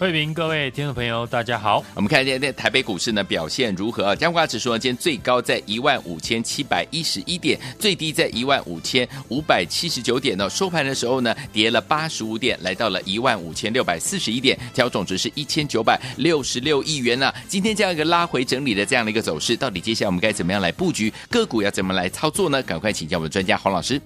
慧平，各位听众朋友，大家好。我们看今天台北股市呢表现如何？加权指数呢今天最高在一万五千七百一十一点，最低在一万五千五百七十九点呢。收盘的时候呢跌了八十五点，来到了一万五千六百四十一点，调总值是一千九百六十六亿元呢、啊。今天这样一个拉回整理的这样的一个走势，到底接下来我们该怎么样来布局个股，要怎么来操作呢？赶快请教我们的专家黄老师。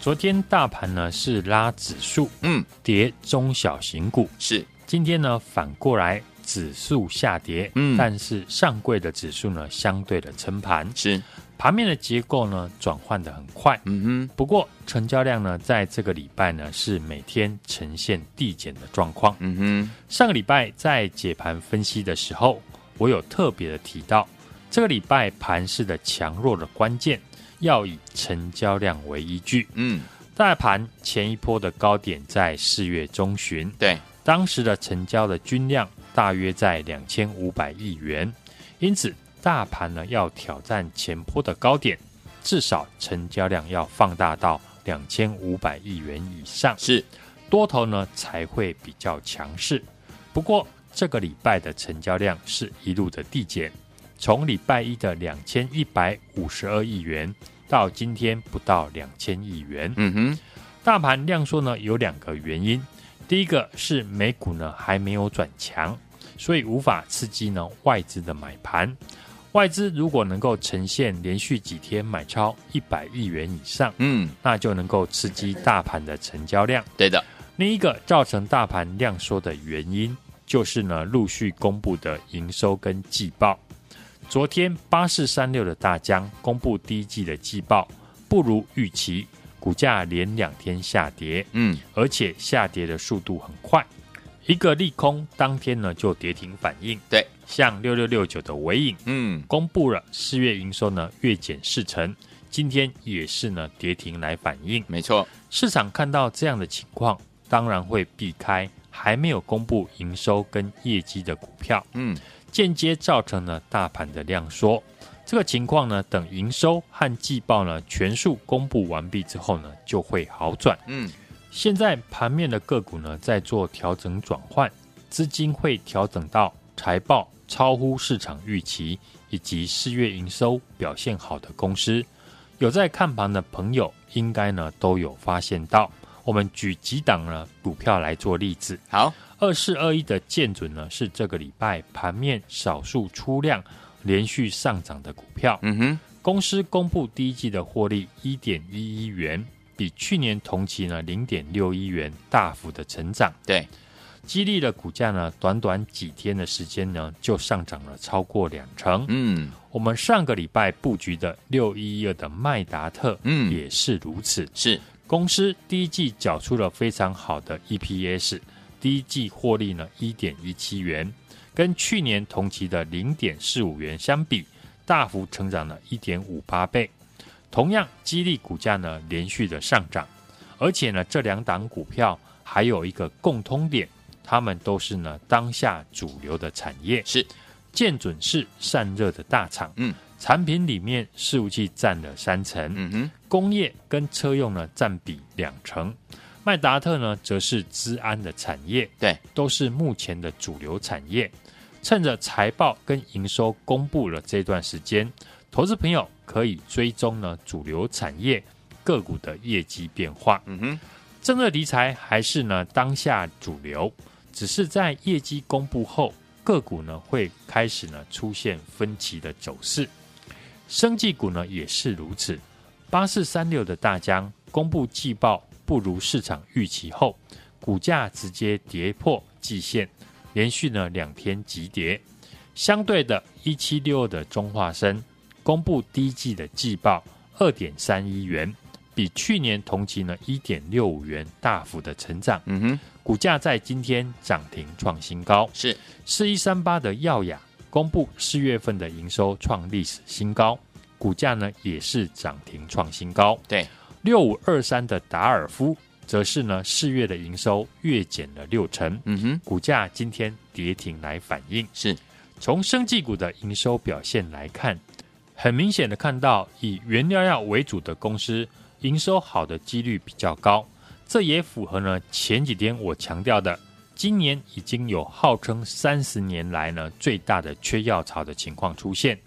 昨天大盘呢是拉指数，嗯，跌中小型股是。今天呢，反过来指数下跌，嗯，但是上柜的指数呢，相对的撑盘，是盘面的结构呢，转换的很快，嗯哼。不过成交量呢，在这个礼拜呢，是每天呈现递减的状况，嗯哼。上个礼拜在解盘分析的时候，我有特别的提到，这个礼拜盘势的强弱的关键要以成交量为依据，嗯。大盘前一波的高点在四月中旬，对。当时的成交的均量大约在两千五百亿元，因此大盘呢要挑战前坡的高点，至少成交量要放大到两千五百亿元以上，是多头呢才会比较强势。不过这个礼拜的成交量是一路的递减，从礼拜一的两千一百五十二亿元到今天不到两千亿元。嗯哼，大盘量缩呢有两个原因。第一个是美股呢还没有转强，所以无法刺激呢外资的买盘。外资如果能够呈现连续几天买超一百亿元以上，嗯，那就能够刺激大盘的成交量。对的。另一个造成大盘量缩的原因，就是呢陆续公布的营收跟季报。昨天八四三六的大江公布第一季的季报，不如预期。股价连两天下跌，嗯，而且下跌的速度很快，一个利空当天呢就跌停反应。对，像六六六九的尾影，嗯，公布了四月营收呢月减四成，今天也是呢跌停来反应。没错，市场看到这样的情况，当然会避开还没有公布营收跟业绩的股票，嗯，间接造成了大盘的量缩。这个情况呢，等营收和季报呢全数公布完毕之后呢，就会好转。嗯，现在盘面的个股呢在做调整转换，资金会调整到财报超乎市场预期以及四月营收表现好的公司。有在看盘的朋友，应该呢都有发现到。我们举几档呢股票来做例子。好，二四二一的建准呢是这个礼拜盘面少数出量。连续上涨的股票，嗯哼，公司公布第一季的获利一点一一元，比去年同期呢零点六一元大幅的成长，对，激励的股价呢短短几天的时间呢就上涨了超过两成，嗯，我们上个礼拜布局的六一一二的麦达特，嗯，也是如此，是。公司第一季缴出了非常好的 EPS，第一季获利呢一点一七元。跟去年同期的零点四五元相比，大幅成长了一点五八倍。同样，激励股价呢连续的上涨，而且呢这两档股票还有一个共通点，它们都是呢当下主流的产业。是建准是散热的大厂，嗯，产品里面伺服器占了三成，嗯哼，工业跟车用呢占比两成。麦达特呢则是资安的产业，对，都是目前的主流产业。趁着财报跟营收公布了这段时间，投资朋友可以追踪呢主流产业个股的业绩变化。嗯哼，政策题材还是呢当下主流，只是在业绩公布后，个股呢会开始呢出现分歧的走势。生技股呢也是如此。八四三六的大江公布季报不如市场预期后，股价直接跌破季线。连续呢两天急跌，相对的，一七六二的中化生公布第一季的季报二点三一元，比去年同期呢一点六五元大幅的成长。嗯哼，股价在今天涨停创新高。是四一三八的耀雅公布四月份的营收创历史新高，股价呢也是涨停创新高。对，六五二三的达尔夫。则是呢，四月的营收月减了六成，嗯哼，股价今天跌停来反映。是从生技股的营收表现来看，很明显的看到以原料药为主的公司营收好的几率比较高，这也符合呢前几天我强调的，今年已经有号称三十年来呢最大的缺药潮的情况出现，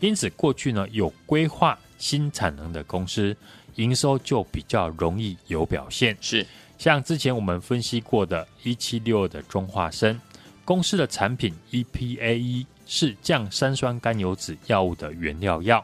因此过去呢有规划新产能的公司。营收就比较容易有表现，是。像之前我们分析过的一七六二的中化生公司的产品 EPAE 是降三酸甘油酯药物的原料药，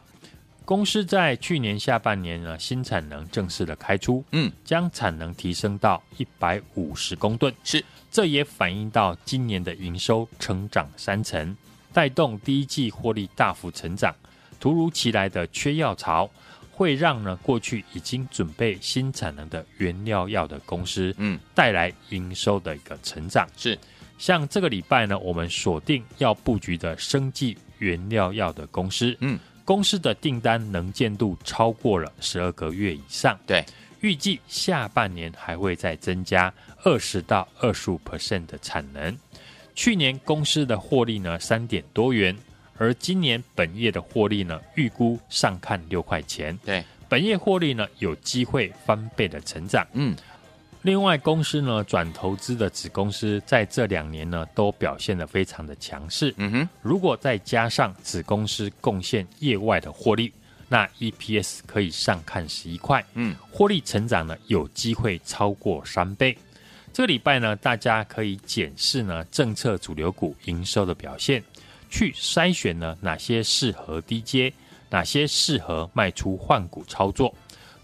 公司在去年下半年呢新产能正式的开出，嗯，将产能提升到一百五十公吨，是。这也反映到今年的营收成长三成，带动第一季获利大幅成长，突如其来的缺药潮。会让呢过去已经准备新产能的原料药的公司，嗯，带来营收的一个成长。是，像这个礼拜呢，我们锁定要布局的生技原料药的公司，嗯，公司的订单能见度超过了十二个月以上。对，预计下半年还会再增加二十到二十五 percent 的产能。去年公司的获利呢三点多元。而今年本业的获利呢，预估上看六块钱。对，本业获利呢，有机会翻倍的成长。嗯，另外公司呢，转投资的子公司在这两年呢，都表现得非常的强势。嗯哼，如果再加上子公司贡献业外的获利，那 EPS 可以上看十一块。嗯，获利成长呢，有机会超过三倍。这个礼拜呢，大家可以检视呢，政策主流股营收的表现。去筛选呢，哪些适合低阶，哪些适合卖出换股操作。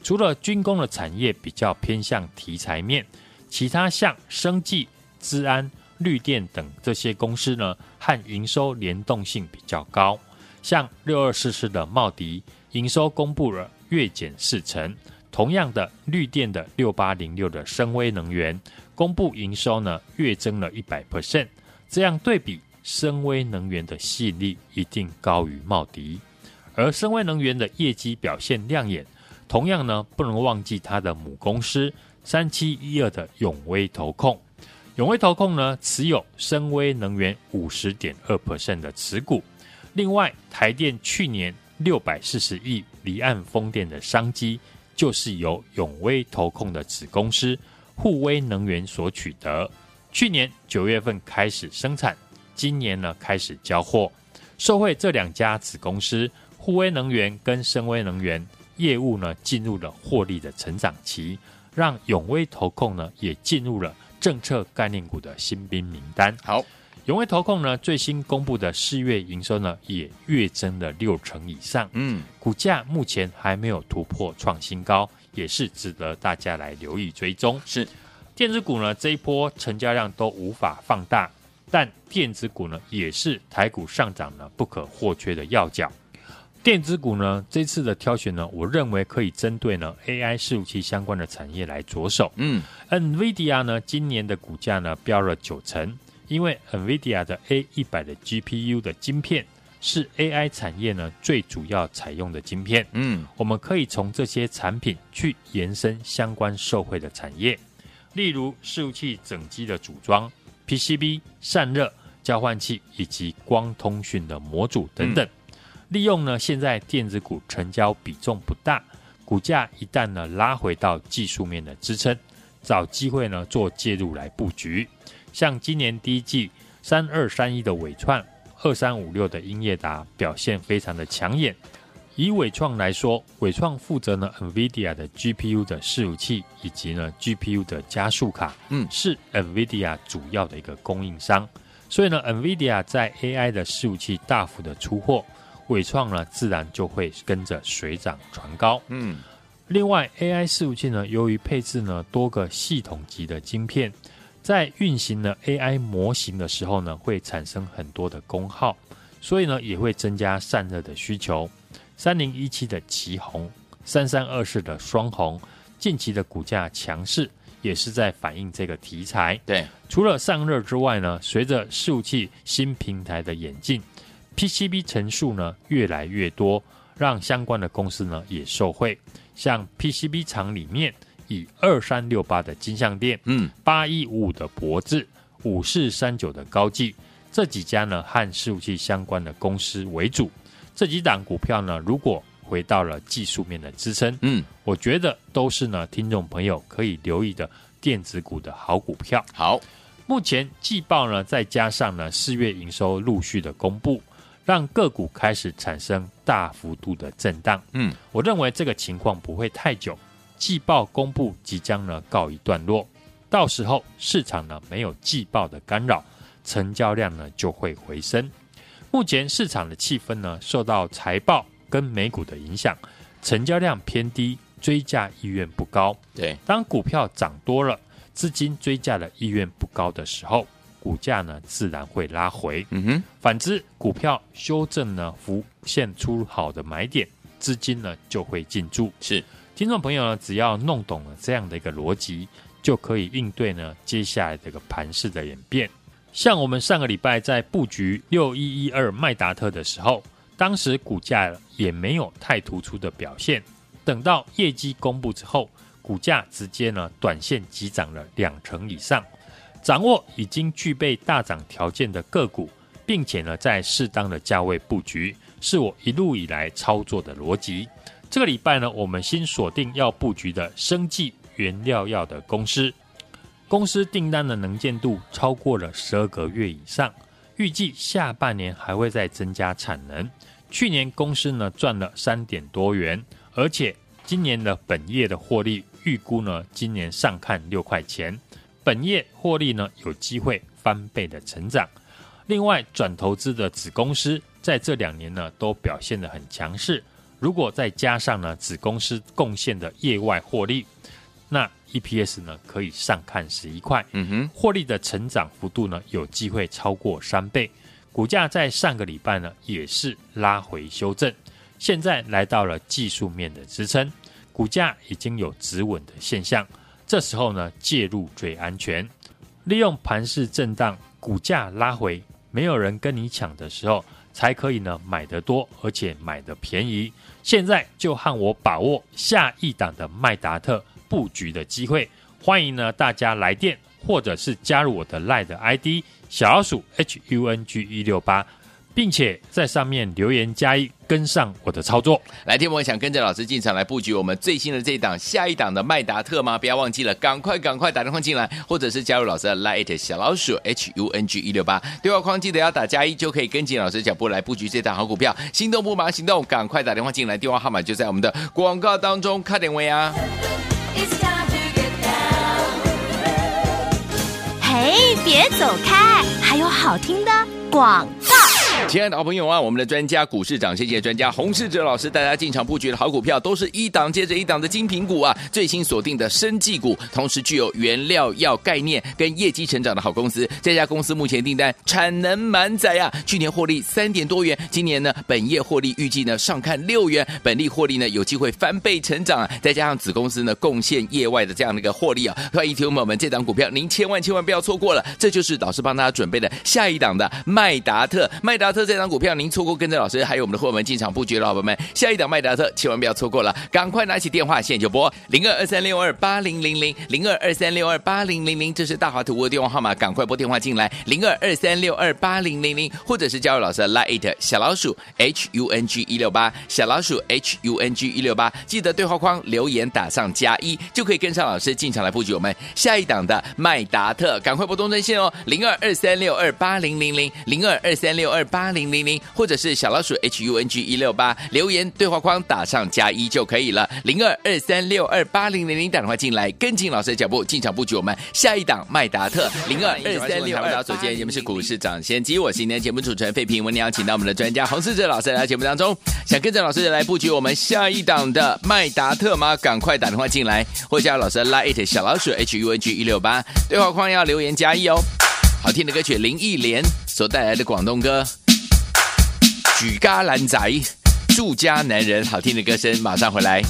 除了军工的产业比较偏向题材面，其他像生技、资安、绿电等这些公司呢，和营收联动性比较高。像六二四四的茂迪营收公布了月减四成，同样的绿电的六八零六的升威能源公布营收呢月增了一百 percent，这样对比。深威能源的吸引力一定高于茂迪，而深威能源的业绩表现亮眼，同样呢不能忘记它的母公司三七一二的永威投控。永威投控呢持有深威能源五十点二 percent 的持股，另外台电去年六百四十亿离岸风电的商机，就是由永威投控的子公司沪威能源所取得，去年九月份开始生产。今年呢开始交货，受惠这两家子公司，沪威能源跟深威能源业务呢进入了获利的成长期，让永威投控呢也进入了政策概念股的新兵名单。好，永威投控呢最新公布的四月营收呢也月增了六成以上，嗯，股价目前还没有突破创新高，也是值得大家来留意追踪。是，电子股呢这一波成交量都无法放大。但电子股呢，也是台股上涨呢不可或缺的要角。电子股呢，这次的挑选呢，我认为可以针对呢 AI 伺服器相关的产业来着手。嗯，NVIDIA 呢，今年的股价呢飙了九成，因为 NVIDIA 的 A 一百的 GPU 的晶片是 AI 产业呢最主要采用的晶片。嗯，我们可以从这些产品去延伸相关受惠的产业，例如伺服器整机的组装。PCB 散热、交换器以及光通讯的模组等等，嗯、利用呢现在电子股成交比重不大，股价一旦呢拉回到技术面的支撑，找机会呢做介入来布局。像今年第一季三二三一的伟创、二三五六的英业达表现非常的抢眼。以伟创来说，伟创负责呢 NVIDIA 的 GPU 的伺服器以及呢 GPU 的加速卡，嗯，是 NVIDIA 主要的一个供应商。所以呢，NVIDIA 在 AI 的伺服器大幅的出货，伟创呢自然就会跟着水涨船高。嗯，另外 AI 伺服器呢，由于配置呢多个系统级的晶片，在运行呢 AI 模型的时候呢，会产生很多的功耗，所以呢也会增加散热的需求。三零一七的旗红，三三二四的双红，近期的股价强势，也是在反映这个题材。对，除了散热之外呢，随着伺服器新平台的演进，PCB 层数呢越来越多，让相关的公司呢也受惠。像 PCB 厂里面，以二三六八的金相电，嗯，八一五五的博智，五四三九的高技，这几家呢和伺服器相关的公司为主。这几档股票呢，如果回到了技术面的支撑，嗯，我觉得都是呢，听众朋友可以留意的电子股的好股票。好，目前季报呢，再加上呢四月营收陆续的公布，让个股开始产生大幅度的震荡。嗯，我认为这个情况不会太久，季报公布即将呢告一段落，到时候市场呢没有季报的干扰，成交量呢就会回升。目前市场的气氛呢受到财报。跟美股的影响，成交量偏低，追价意愿不高。对，当股票涨多了，资金追价的意愿不高的时候，股价呢自然会拉回。嗯哼，反之，股票修正呢浮现出好的买点，资金呢就会进驻。是，听众朋友呢，只要弄懂了这样的一个逻辑，就可以应对呢接下来这个盘势的演变。像我们上个礼拜在布局六一一二麦达特的时候。当时股价也没有太突出的表现，等到业绩公布之后，股价直接呢短线急涨了两成以上。掌握已经具备大涨条件的个股，并且呢在适当的价位布局，是我一路以来操作的逻辑。这个礼拜呢，我们新锁定要布局的生技原料药的公司，公司订单的能见度超过了十二个月以上，预计下半年还会再增加产能。去年公司呢赚了三点多元，而且今年的本业的获利预估呢，今年上看六块钱，本业获利呢有机会翻倍的成长。另外转投资的子公司在这两年呢都表现得很强势，如果再加上呢子公司贡献的业外获利，那 EPS 呢可以上看十一块，嗯哼，获利的成长幅度呢有机会超过三倍。股价在上个礼拜呢也是拉回修正，现在来到了技术面的支撑，股价已经有止稳的现象，这时候呢介入最安全。利用盘势震荡，股价拉回，没有人跟你抢的时候，才可以呢买得多，而且买得便宜。现在就和我把握下一档的麦达特布局的机会，欢迎呢大家来电，或者是加入我的 LINE 的 ID。小老鼠 H U N G 一六八，并且在上面留言加一，跟上我的操作。来听我想跟着老师进场来布局我们最新的这一档下一档的麦达特吗？不要忘记了，赶快赶快打电话进来，或者是加入老师的 Line 小老鼠 H U N G 一六八，对话框记得要打加一，就可以跟紧老师脚步来布局这档好股票。心动不马上行动，赶快打电话进来，电话号码就在我们的广告当中，快点位啊！哎，别走开，还有好听的广告。亲爱的好朋友啊，我们的专家股市长，谢谢专家洪世哲老师，大家进场布局的好股票，都是一档接着一档的精品股啊！最新锁定的生技股，同时具有原料药概念跟业绩成长的好公司。这家公司目前订单产能满载啊，去年获利三点多元，今年呢本业获利预计呢上看六元，本利获利呢有机会翻倍成长啊！再加上子公司呢贡献业外的这样的一个获利啊，欢迎听众朋友们，这档股票您千万千万不要错过了，这就是老师帮大家准备的下一档的麦达特，麦达特。这张股票您错过，跟着老师还有我们的伙伴们进场布局的老伙伴们，下一档麦达特千万不要错过了，赶快拿起电话，现在就拨零二二三六二八零零零零二二三六二八零零零，这是大华图的电话号码，赶快拨电话进来。零二二三六二八零零零，或者是加入老师的 Lite 小老鼠 H U N G 一六八小老鼠 H U N G 一六八，记得对话框留言打上加一，就可以跟上老师进场来布局我们下一档的麦达特，赶快拨通专线哦，零二二三六二八零零零零二二三六二八零零零，或者是小老鼠 H U N G 一六八，留言对话框打上加一就可以了。零二二三六二八零零零打电话进来，跟紧老师的脚步进场布局我们下一档麦达特。零二二三六二八零零零。首先，节目是股市涨先机，我是今天节目主持人费平，我们邀请到我们的专家洪思哲老师来到节目当中，想跟着老师来布局我们下一档的麦达特吗？赶快打电话进来，或加老师的 Line 小老鼠 H U N G 一六八，对话框要留言加一哦。好听的歌曲，林忆莲所带来的广东歌。举家男仔，住家男人，好听的歌声，马上回来。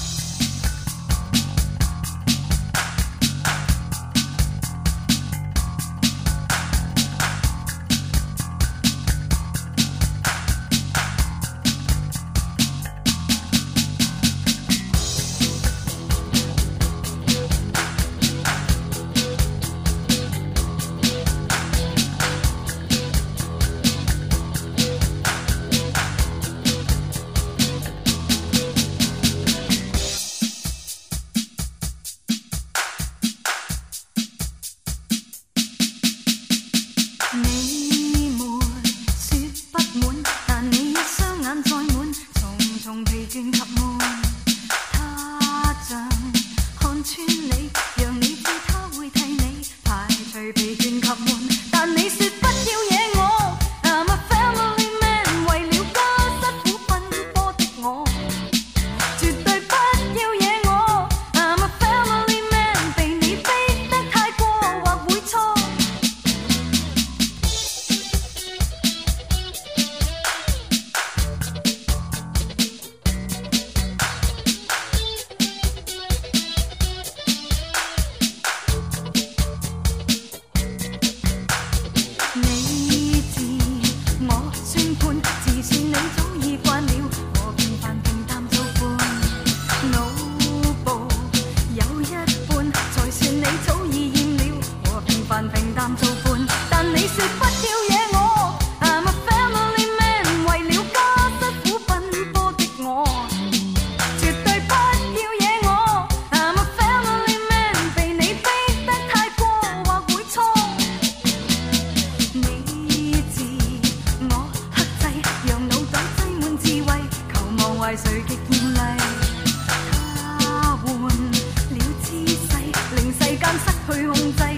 去控制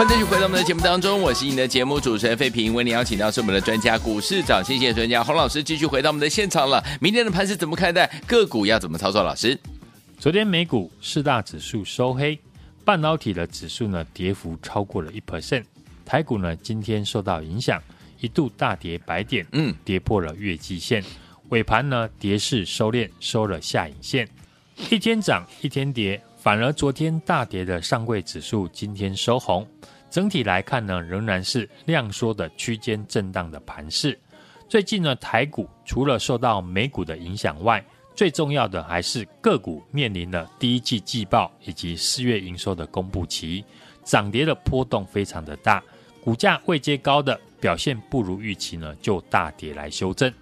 欢迎继续回到我们的节目当中，我是你的节目主持人费平，为你邀请到是我们的专家股市长，谢谢专家洪老师，继续回到我们的现场了。明天的盘是怎么看待？个股要怎么操作？老师，昨天美股四大指数收黑，半导体的指数呢跌幅超过了一 percent，台股呢今天受到影响，一度大跌百点，嗯，跌破了月季线，尾盘呢跌势收敛，收了下影线，一天涨一天跌。反而昨天大跌的上柜指数今天收红，整体来看呢，仍然是量缩的区间震荡的盘势。最近呢，台股除了受到美股的影响外，最重要的还是个股面临了第一季季报以及四月营收的公布期，涨跌的波动非常的大，股价位阶高的表现不如预期呢，就大跌来修正。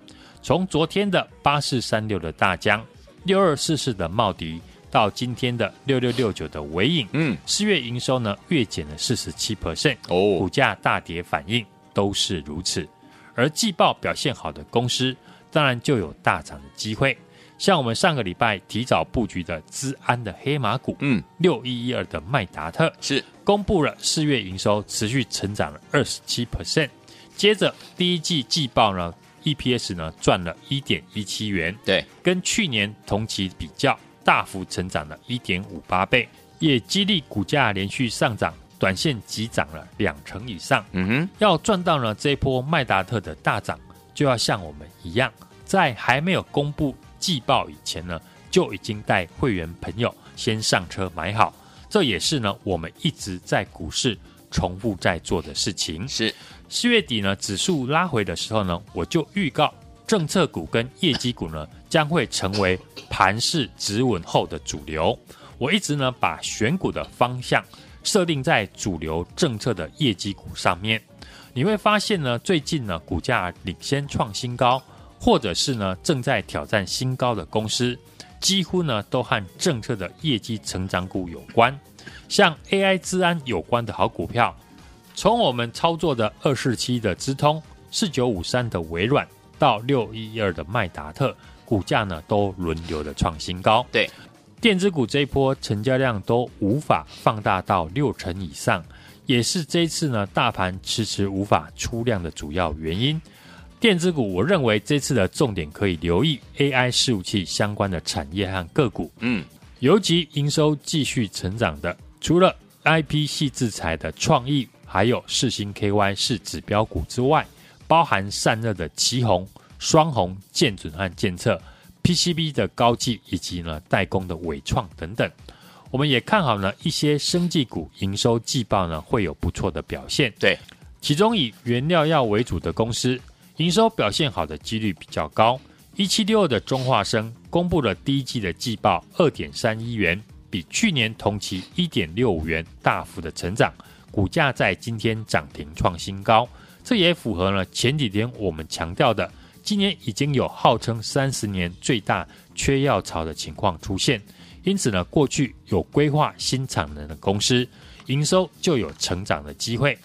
从昨天的八四三六的大江，六二四四的茂迪。到今天的六六六九的尾影，嗯，四月营收呢月减了四十七 percent，哦，股价大跌反应都是如此。而季报表现好的公司，当然就有大涨的机会。像我们上个礼拜提早布局的资安的黑马股，嗯，六一一二的麦达特是公布了四月营收持续成长了二十七 percent，接着第一季季报呢 EPS 呢赚了一点一七元，对，跟去年同期比较。大幅成长了一点五八倍，也激励股价连续上涨，短线急涨了两成以上。嗯哼，要赚到呢这一波麦达特的大涨，就要像我们一样，在还没有公布季报以前呢，就已经带会员朋友先上车买好。这也是呢，我们一直在股市重复在做的事情。是四月底呢，指数拉回的时候呢，我就预告。政策股跟业绩股呢，将会成为盘势止稳后的主流。我一直呢把选股的方向设定在主流政策的业绩股上面。你会发现呢，最近呢股价领先创新高，或者是呢正在挑战新高的公司，几乎呢都和政策的业绩成长股有关。像 AI 资安有关的好股票，从我们操作的二四七的资通、四九五三的微软。到六一一二的麦达特股价呢，都轮流的创新高。对，电子股这一波成交量都无法放大到六成以上，也是这一次呢大盘迟迟无法出量的主要原因。电子股，我认为这次的重点可以留意 AI 伺服器相关的产业和个股。嗯，尤其营收继续成长的，除了 IP 系制裁的创意，还有四星 KY 是指标股之外。包含散热的奇宏、双红、建准和建策，PCB 的高技以及呢代工的伟创等等，我们也看好呢一些生技股营收季报呢会有不错的表现。对，其中以原料药为主的公司营收表现好的几率比较高。一七六二的中化生公布了第一季的季报二点三一元，比去年同期一点六五元大幅的成长，股价在今天涨停创新高。这也符合了前几天我们强调的，今年已经有号称三十年最大缺药潮的情况出现，因此呢，过去有规划新产能的公司，营收就有成长的机会。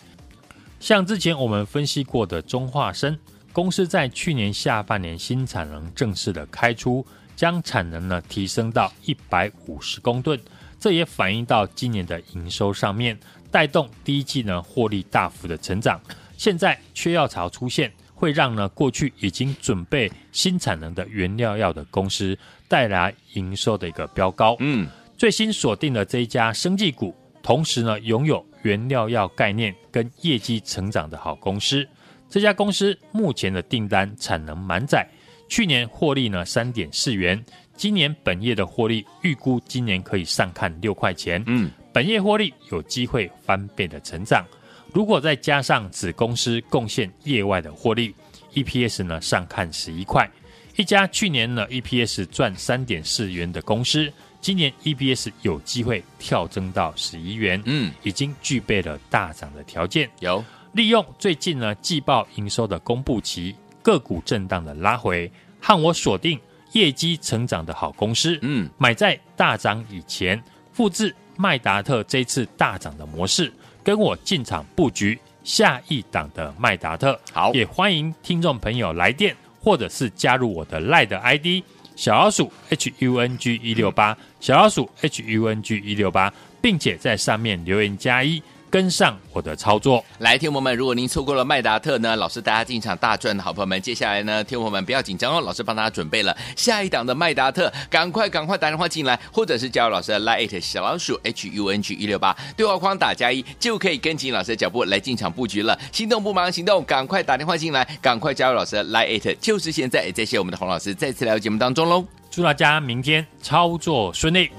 像之前我们分析过的中化生公司，在去年下半年新产能正式的开出，将产能呢提升到一百五十公吨，这也反映到今年的营收上面，带动第一季呢获利大幅的成长。现在缺药潮出现，会让呢过去已经准备新产能的原料药的公司带来营收的一个飙高。嗯，最新锁定的这一家生技股，同时呢拥有原料药概念跟业绩成长的好公司。这家公司目前的订单产能满载，去年获利呢三点四元，今年本业的获利预估今年可以上看六块钱。嗯，本业获利有机会翻倍的成长。如果再加上子公司贡献业外的获利，EPS 呢上看十一块。一家去年呢 EPS 赚三点四元的公司，今年 EPS 有机会跳增到十一元，嗯，已经具备了大涨的条件。有利用最近呢季报营收的公布期，个股震荡的拉回，和我锁定业绩成长的好公司，嗯，买在大涨以前，复制麦达特这次大涨的模式，跟我进场布局下一档的麦达特。好，也欢迎听众朋友来电。或者是加入我的 LINE 的 ID 小老鼠 H U N G 一六八小老鼠 H U N G 一六八，并且在上面留言加一。跟上我的操作，来，听友们，如果您错过了麦达特呢，老师带大家进场大赚的好朋友们，接下来呢，听友们不要紧张哦，老师帮大家准备了下一档的麦达特，赶快赶快打电话进来，或者是加入老师的 Line 小老鼠 H U N G 一六八对话框打加一，就可以跟紧老师的脚步来进场布局了。心动不忙行动，赶快打电话进来，赶快加入老师的 Line，就是现在。谢谢我们的洪老师再次来到节目当中喽，祝大家明天操作顺利。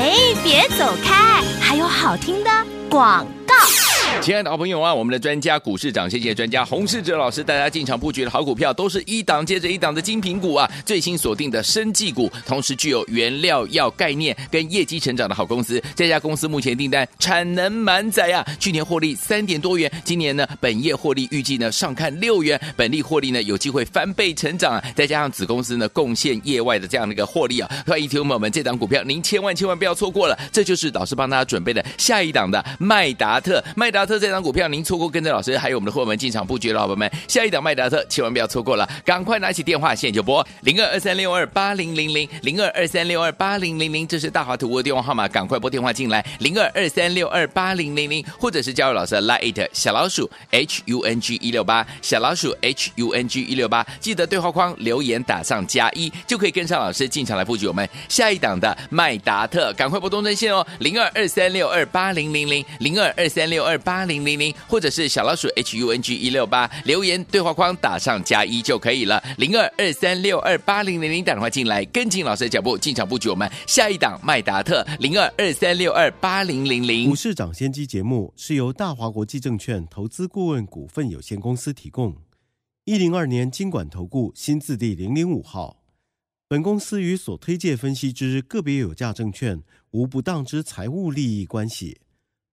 哎，别走开，还有好听的广。亲爱的好朋友啊，我们的专家股市长，谢谢专家洪世哲老师，大家进场布局的好股票，都是一档接着一档的精品股啊！最新锁定的生技股，同时具有原料药概念跟业绩成长的好公司。这家公司目前订单产能满载啊，去年获利三点多元，今年呢本业获利预计呢上看六元，本利获利呢有机会翻倍成长啊！再加上子公司呢贡献业外的这样的一个获利啊，欢迎听众朋友们，这档股票您千万千万不要错过了，这就是老师帮大家准备的下一档的麦达特，麦达达特。这张股票您错过，跟着老师还有我们的伙伴们进场布局了，伙伴们，下一档麦达特千万不要错过了，赶快拿起电话，现在就拨零二二三六二八零零零零二二三六二八零零零，这是大华图的电话号码，赶快拨电话进来零二二三六二八零零零，或者是加入老师的 Line 小老鼠 H U N G 一六八小老鼠 H U N G 一六八，记得对话框留言打上加一，就可以跟上老师进场来布局我们下一档的麦达特，赶快拨通专线哦，零二二三六二八零零零零二二三六二八八零零零，或者是小老鼠 H U N G 一六八，留言对话框打上加一就可以了。零二二三六二八零零零，打电话进来，跟紧老师的脚步，进场布局我们下一档麦达特。零二二三六二八零零零。股市涨先机节目是由大华国际证券投资顾问股份有限公司提供，一零二年金管投顾新字第零零五号。本公司与所推介分析之个别有价证券无不当之财务利益关系。